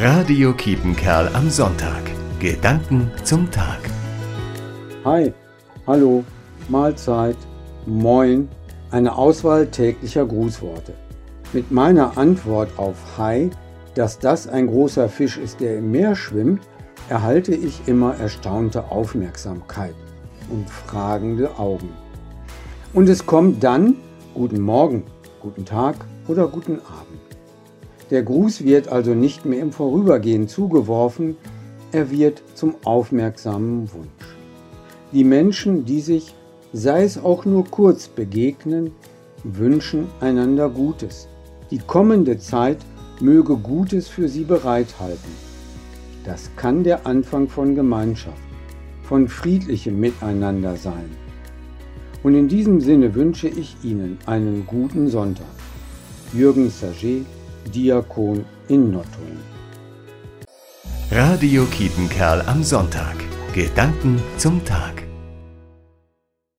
Radio Kiepenkerl am Sonntag. Gedanken zum Tag. Hi, hallo, Mahlzeit, moin, eine Auswahl täglicher Grußworte. Mit meiner Antwort auf Hi, dass das ein großer Fisch ist, der im Meer schwimmt, erhalte ich immer erstaunte Aufmerksamkeit und fragende Augen. Und es kommt dann Guten Morgen, guten Tag oder guten Abend. Der Gruß wird also nicht mehr im Vorübergehen zugeworfen, er wird zum aufmerksamen Wunsch. Die Menschen, die sich, sei es auch nur kurz, begegnen, wünschen einander Gutes. Die kommende Zeit möge Gutes für sie bereithalten. Das kann der Anfang von Gemeinschaft, von friedlichem Miteinander sein. Und in diesem Sinne wünsche ich Ihnen einen guten Sonntag. Jürgen Saget, Diakon in Nottuln. Radio Kiepenkerl am Sonntag. Gedanken zum Tag.